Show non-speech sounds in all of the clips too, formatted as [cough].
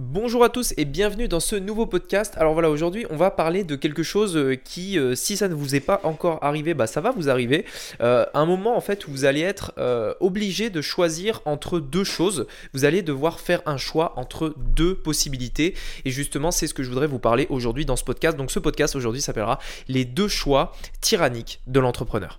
Bonjour à tous et bienvenue dans ce nouveau podcast. Alors voilà, aujourd'hui on va parler de quelque chose euh, qui, euh, si ça ne vous est pas encore arrivé, bah ça va vous arriver. Euh, un moment en fait où vous allez être obligé de choisir entre deux choses. Vous allez devoir faire un choix entre deux possibilités. Et justement, c'est ce que je voudrais vous parler aujourd'hui dans ce podcast. Donc ce podcast aujourd'hui s'appellera Les deux choix tyranniques de l'entrepreneur.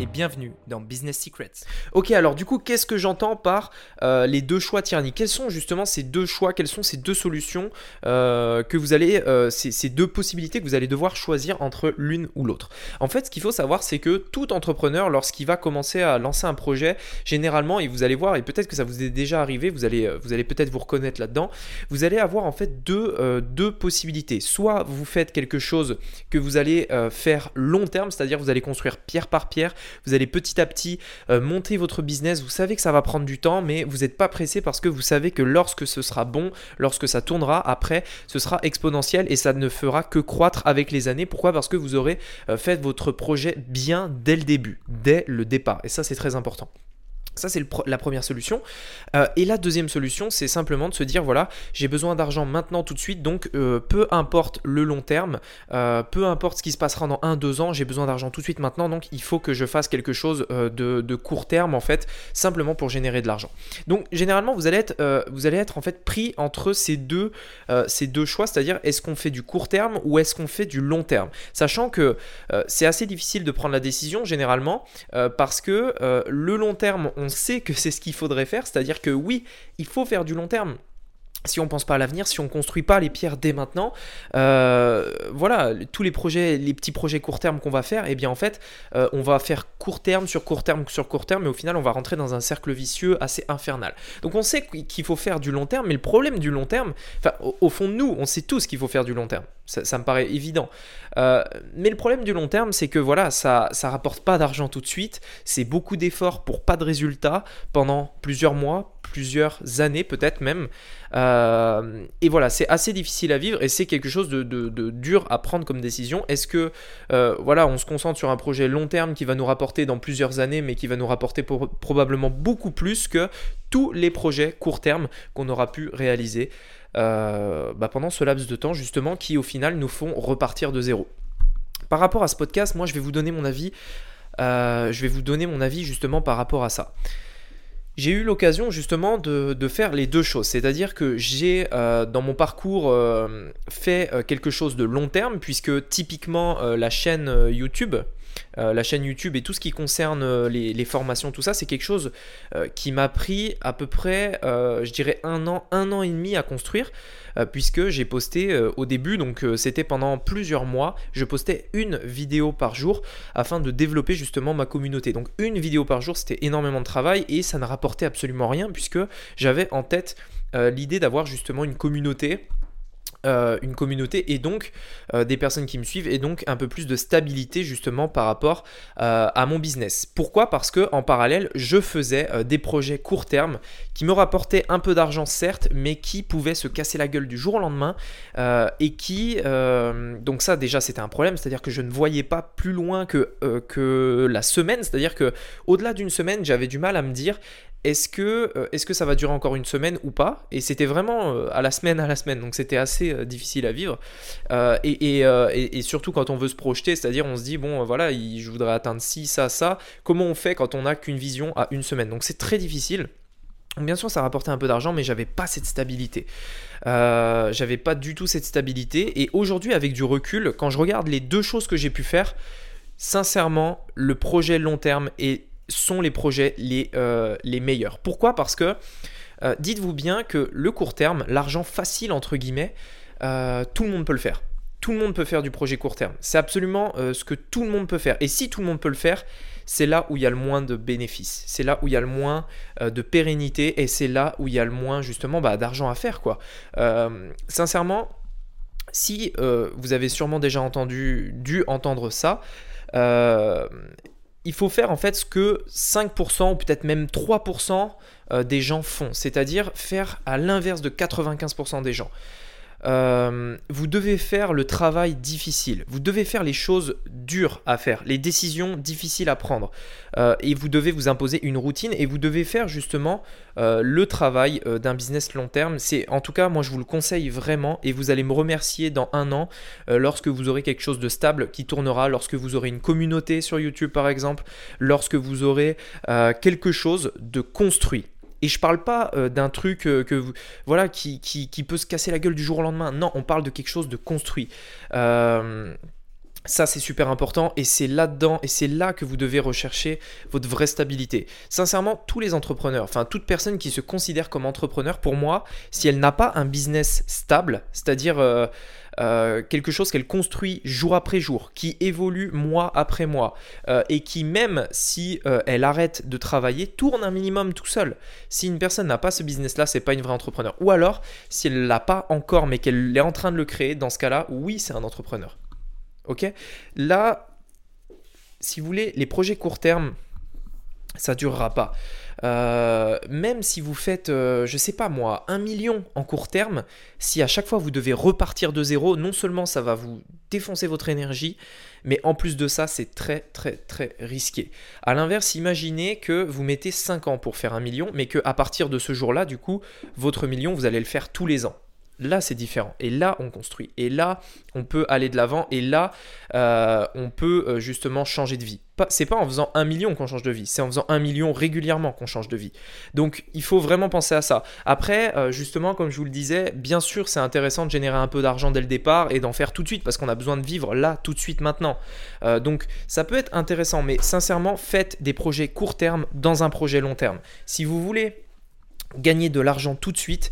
et bienvenue dans Business Secrets. Ok, alors du coup, qu'est-ce que j'entends par euh, les deux choix tyranniques? Quels sont justement ces deux choix? Quelles sont ces deux solutions euh, que vous allez, euh, ces, deux possibilités que vous allez devoir choisir entre l'une ou l'autre? En fait, ce qu'il faut savoir, c'est que tout entrepreneur, lorsqu'il va commencer à lancer un projet, généralement, et vous allez voir, et peut-être que ça vous est déjà arrivé, vous allez, vous allez peut-être vous reconnaître là-dedans, vous allez avoir en fait deux, deux possibilités. Soit vous faites quelque chose que vous allez faire long terme, c'est-à-dire vous allez construire pierre par pierre, vous allez petit à petit euh, monter votre business. Vous savez que ça va prendre du temps, mais vous n'êtes pas pressé parce que vous savez que lorsque ce sera bon, lorsque ça tournera, après, ce sera exponentiel et ça ne fera que croître avec les années. Pourquoi? Parce que vous aurez euh, fait votre projet bien dès le début, dès le départ. Et ça, c'est très important. Ça, c'est la première solution. Euh, et la deuxième solution, c'est simplement de se dire, voilà, j'ai besoin d'argent maintenant tout de suite, donc euh, peu importe le long terme, euh, peu importe ce qui se passera dans un, deux ans, j'ai besoin d'argent tout de suite maintenant, donc il faut que je fasse quelque chose de, court terme, en fait, simplement pour générer de l'argent. Donc, généralement, vous allez être, vous allez être en fait pris entre ces deux, ces deux choix, c'est-à-dire est-ce qu'on fait du court terme ou est-ce qu'on fait du long terme? Sachant que c'est assez difficile de prendre la décision, généralement, parce que le long terme, on sait que c'est ce qu'il faudrait faire, c'est-à-dire que oui, il faut faire du long terme si on pense pas à l'avenir, si on construit pas les pierres dès maintenant, euh, voilà, tous les projets, les petits projets court terme qu'on va faire, eh bien en fait, euh, on va faire court terme sur court terme sur court terme, mais au final, on va rentrer dans un cercle vicieux assez infernal. Donc on sait qu'il faut faire du long terme, mais le problème du long terme, enfin, au, fond de nous, on sait tous qu'il faut faire du long terme. Ça, me paraît évident. Euh, mais le problème du long terme, c'est que voilà, ça, ça rapporte pas d'argent tout de suite. C'est beaucoup d'efforts pour pas de résultats pendant plusieurs mois, plusieurs années peut-être même. Euh, et voilà, c'est assez difficile à vivre et c'est quelque chose de, dur à prendre comme décision. Est-ce que euh, voilà, on se concentre sur un projet long terme qui va nous rapporter dans plusieurs années, mais qui va nous rapporter probablement beaucoup plus que tous les projets court terme qu'on aura pu réaliser euh, bah, pendant ce laps de temps justement, qui au final nous font repartir de zéro. Par rapport à ce podcast, moi je vais vous donner mon avis. je vais vous donner mon avis justement par rapport à ça j'ai eu l'occasion justement de, faire les deux choses. C'est-à-dire que j'ai euh, dans mon parcours euh, fait euh, quelque chose de long terme, puisque typiquement la chaîne YouTube, la chaîne YouTube et tout ce qui concerne les, les formations, tout ça, c'est quelque chose qui m'a pris à peu près, je dirais, un an, un an et demi à construire. Euh, puisque j'ai posté euh, au début, donc euh, c'était pendant plusieurs mois, je postais une vidéo par jour afin de développer justement ma communauté. Donc une vidéo par jour, c'était énormément de travail et ça ne rapportait absolument rien puisque j'avais en tête l'idée d'avoir justement une communauté euh, une communauté et donc euh, des personnes qui me suivent et donc un peu plus de stabilité justement par rapport euh, à mon business. Pourquoi? Parce que en parallèle, je faisais des projets court terme qui me rapportaient un peu d'argent certes, mais qui pouvaient se casser la gueule du jour au lendemain et qui donc ça déjà c'était un problème, c'est-à-dire que je ne voyais pas plus loin que que la semaine, c'est-à-dire que au-delà d'une semaine, j'avais du mal à me dire est-ce que, euh, est que ça va durer encore une semaine ou pas? Et c'était vraiment euh, à la semaine, à la semaine, donc c'était assez euh, difficile à vivre. Et, surtout quand on veut se projeter, c'est-à-dire on se dit, bon voilà, je voudrais atteindre ci, ça, ça, comment on fait quand on n'a qu'une vision à une semaine? Donc c'est très difficile. Bien sûr, ça rapportait un peu d'argent, mais j'avais pas cette stabilité. j'avais pas du tout cette stabilité. Et aujourd'hui, avec du recul, quand je regarde les deux choses que j'ai pu faire, sincèrement, le projet long terme est sont les projets les, euh, meilleurs. Pourquoi? Parce que euh, dites-vous bien que le court terme, l'argent facile entre guillemets, euh, tout le monde peut le faire. Tout le monde peut faire du projet court terme. C'est absolument ce que tout le monde peut faire. Et si tout le monde peut le faire, c'est là où il y a le moins de bénéfices. C'est là où il y a le moins de pérennité et c'est là où il y a le moins justement bah, d'argent à faire. quoi. sincèrement, si vous avez sûrement déjà entendu, dû entendre ça, il faut faire en fait ce que 5% ou peut-être même 3% euh, des gens font, c'est-à-dire faire à l'inverse de 95% des gens. Euh, vous devez faire le travail difficile, vous devez faire les choses dures à faire, les décisions difficiles à prendre, euh, et vous devez vous imposer une routine et vous devez faire justement euh, le travail d'un business long terme. C'est en tout cas, moi je vous le conseille vraiment, et vous allez me remercier dans un an lorsque vous aurez quelque chose de stable qui tournera, lorsque vous aurez une communauté sur YouTube par exemple, lorsque vous aurez quelque chose de construit. Et je parle pas euh, d'un truc euh, que voilà qui, qui, peut se casser la gueule du jour au lendemain. Non, on parle de quelque chose de construit. Euh, ça, c'est super important et c'est là-dedans et c'est là que vous devez rechercher votre vraie stabilité. Sincèrement, tous les entrepreneurs, enfin toute personne qui se considère comme entrepreneur, pour moi, si elle n'a pas un business stable, c'est-à-dire quelque chose qu'elle construit jour après jour, qui évolue mois après mois, euh, et qui même si euh, elle arrête de travailler, tourne un minimum tout seul. Si une personne n'a pas ce business-là, c'est pas une vraie entrepreneur. Ou alors, si elle l'a pas encore, mais qu'elle est en train de le créer, dans ce cas-là, oui, c'est un entrepreneur. Ok? Là, si vous voulez, les projets court terme, ça durera pas. Euh, même si vous faites, euh, je sais pas moi, un million en court terme, si à chaque fois vous devez repartir de zéro, non seulement ça va vous défoncer votre énergie, mais en plus de ça, c'est très très très risqué. A l'inverse, imaginez que vous mettez 5 ans pour faire un million, mais que à partir de ce jour-là, du coup, votre million, vous allez le faire tous les ans. Là, c'est différent. Et là, on construit. Et là, on peut aller de l'avant. Et là, euh, on peut euh, justement changer de vie. C'est pas en faisant un million qu'on change de vie. C'est en faisant un million régulièrement qu'on change de vie. Donc, il faut vraiment penser à ça. Après, euh, justement, comme je vous le disais, bien sûr, c'est intéressant de générer un peu d'argent dès le départ et d'en faire tout de suite parce qu'on a besoin de vivre là, tout de suite, maintenant. donc, ça peut être intéressant. Mais sincèrement, faites des projets court terme dans un projet long terme. Si vous voulez gagner de l'argent tout de suite,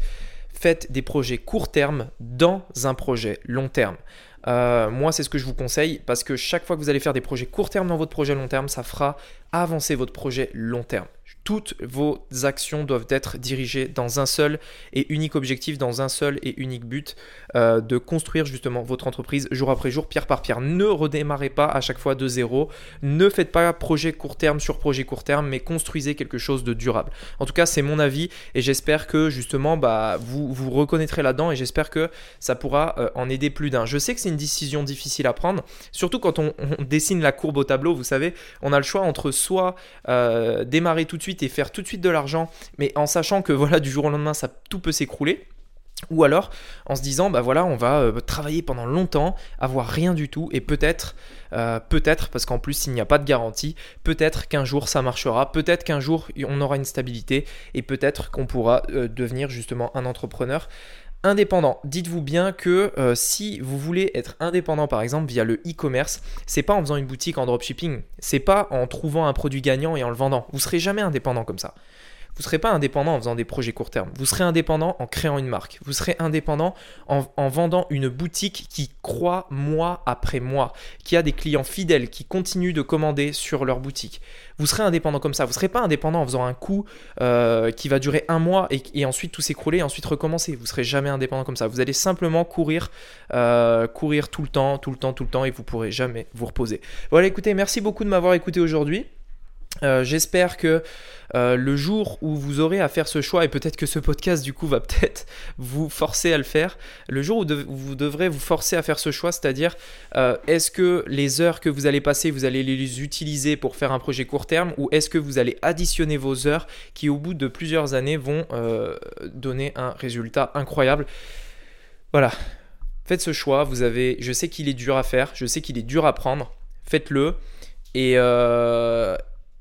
faites des projets court terme dans un projet long terme. Euh, moi, c'est ce que je vous conseille parce que chaque fois que vous allez faire des projets court terme dans votre projet long terme, ça fera avancer votre projet long terme toutes vos actions doivent être dirigées dans un seul et unique objectif, dans un seul et unique but euh, de construire justement votre entreprise jour après jour, pierre par pierre. Ne redémarrez pas à chaque fois de zéro. Ne faites pas projet court terme sur projet court terme, mais construisez quelque chose de durable. En tout cas, c'est mon avis et j'espère que justement bah, vous vous reconnaîtrez là-dedans et j'espère que ça pourra euh, en aider plus d'un. Je sais que c'est une décision difficile à prendre, surtout quand on, dessine la courbe au tableau. Vous savez, on a le choix entre soit euh, démarrer tout de suite et faire tout de suite de l'argent, mais en sachant que [laughs] voilà, du jour au lendemain, ça tout peut s'écrouler. Ou alors en se disant, bah voilà, on va euh, travailler pendant longtemps, avoir rien du tout, et peut-être, euh, peut-être, parce qu'en plus il n'y a pas de garantie, peut-être qu'un jour ça marchera, peut-être qu'un jour on aura une stabilité, et peut-être qu'on pourra euh, devenir justement un entrepreneur indépendant. Dites-vous bien que euh, si vous voulez être indépendant par exemple via le e-commerce, c'est pas en faisant une boutique en dropshipping, c'est pas en trouvant un produit gagnant et en le vendant. Vous serez jamais indépendant comme ça. Vous ne serez pas indépendant en faisant des projets court terme. Vous serez indépendant en créant une marque. Vous serez indépendant en, vendant une boutique qui croit mois après mois, qui a des clients fidèles qui continuent de commander sur leur boutique. Vous serez indépendant comme ça. Vous ne serez pas indépendant en faisant un coup euh, qui va durer un mois et, ensuite tout s'écrouler et ensuite recommencer. Vous ne serez jamais indépendant comme ça. Vous allez simplement courir, euh, courir tout le temps, tout le temps, tout le temps et vous pourrez jamais vous reposer. Voilà, écoutez, merci beaucoup de m'avoir écouté aujourd'hui. Euh, j'espère que euh, le jour où vous aurez à faire ce choix, et peut-être que ce podcast du coup va [laughs] peut-être vous forcer à le faire, le jour où, vous devrez vous forcer à faire ce choix, c'est-à-dire euh, est-ce que les heures que vous allez passer, vous allez les utiliser pour faire un projet court terme, ou est-ce que vous allez additionner vos heures qui au bout de plusieurs années vont donner un résultat incroyable? Voilà, faites ce choix, vous avez, je sais qu'il est dur à faire, je sais qu'il est dur à prendre, faites-le. Et,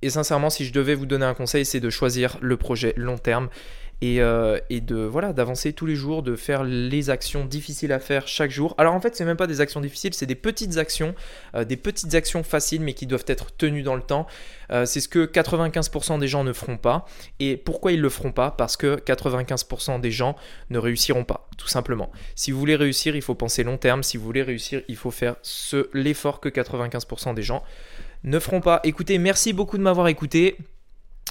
et sincèrement, si je devais vous donner un conseil, c'est de choisir le projet long terme et, euh, de voilà d'avancer tous les jours, de faire les actions difficiles à faire chaque jour. Alors en fait, c'est même pas des actions difficiles, c'est des petites actions, euh, des petites actions faciles mais qui doivent être tenues dans le temps. Euh, c'est ce que 95% des gens ne feront pas. Et pourquoi ils le feront pas? Parce que 95% des gens ne réussiront pas, tout simplement. Si vous voulez réussir, il faut penser long terme. Si vous voulez réussir, il faut faire l'effort que 95% des gens ne feront pas. Écoutez, merci beaucoup de m'avoir écouté.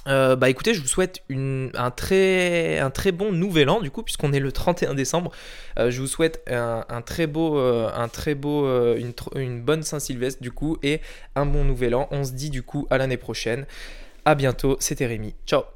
Euh, bah écoutez, je vous souhaite un, très, bon nouvel an du coup, puisqu'on est le 31 décembre. Euh, je vous souhaite un, très beau, un très beau une, une bonne Saint-Sylvestre du coup, et un bon nouvel an. On se dit du coup à l'année prochaine. À bientôt, c'était Rémi. Ciao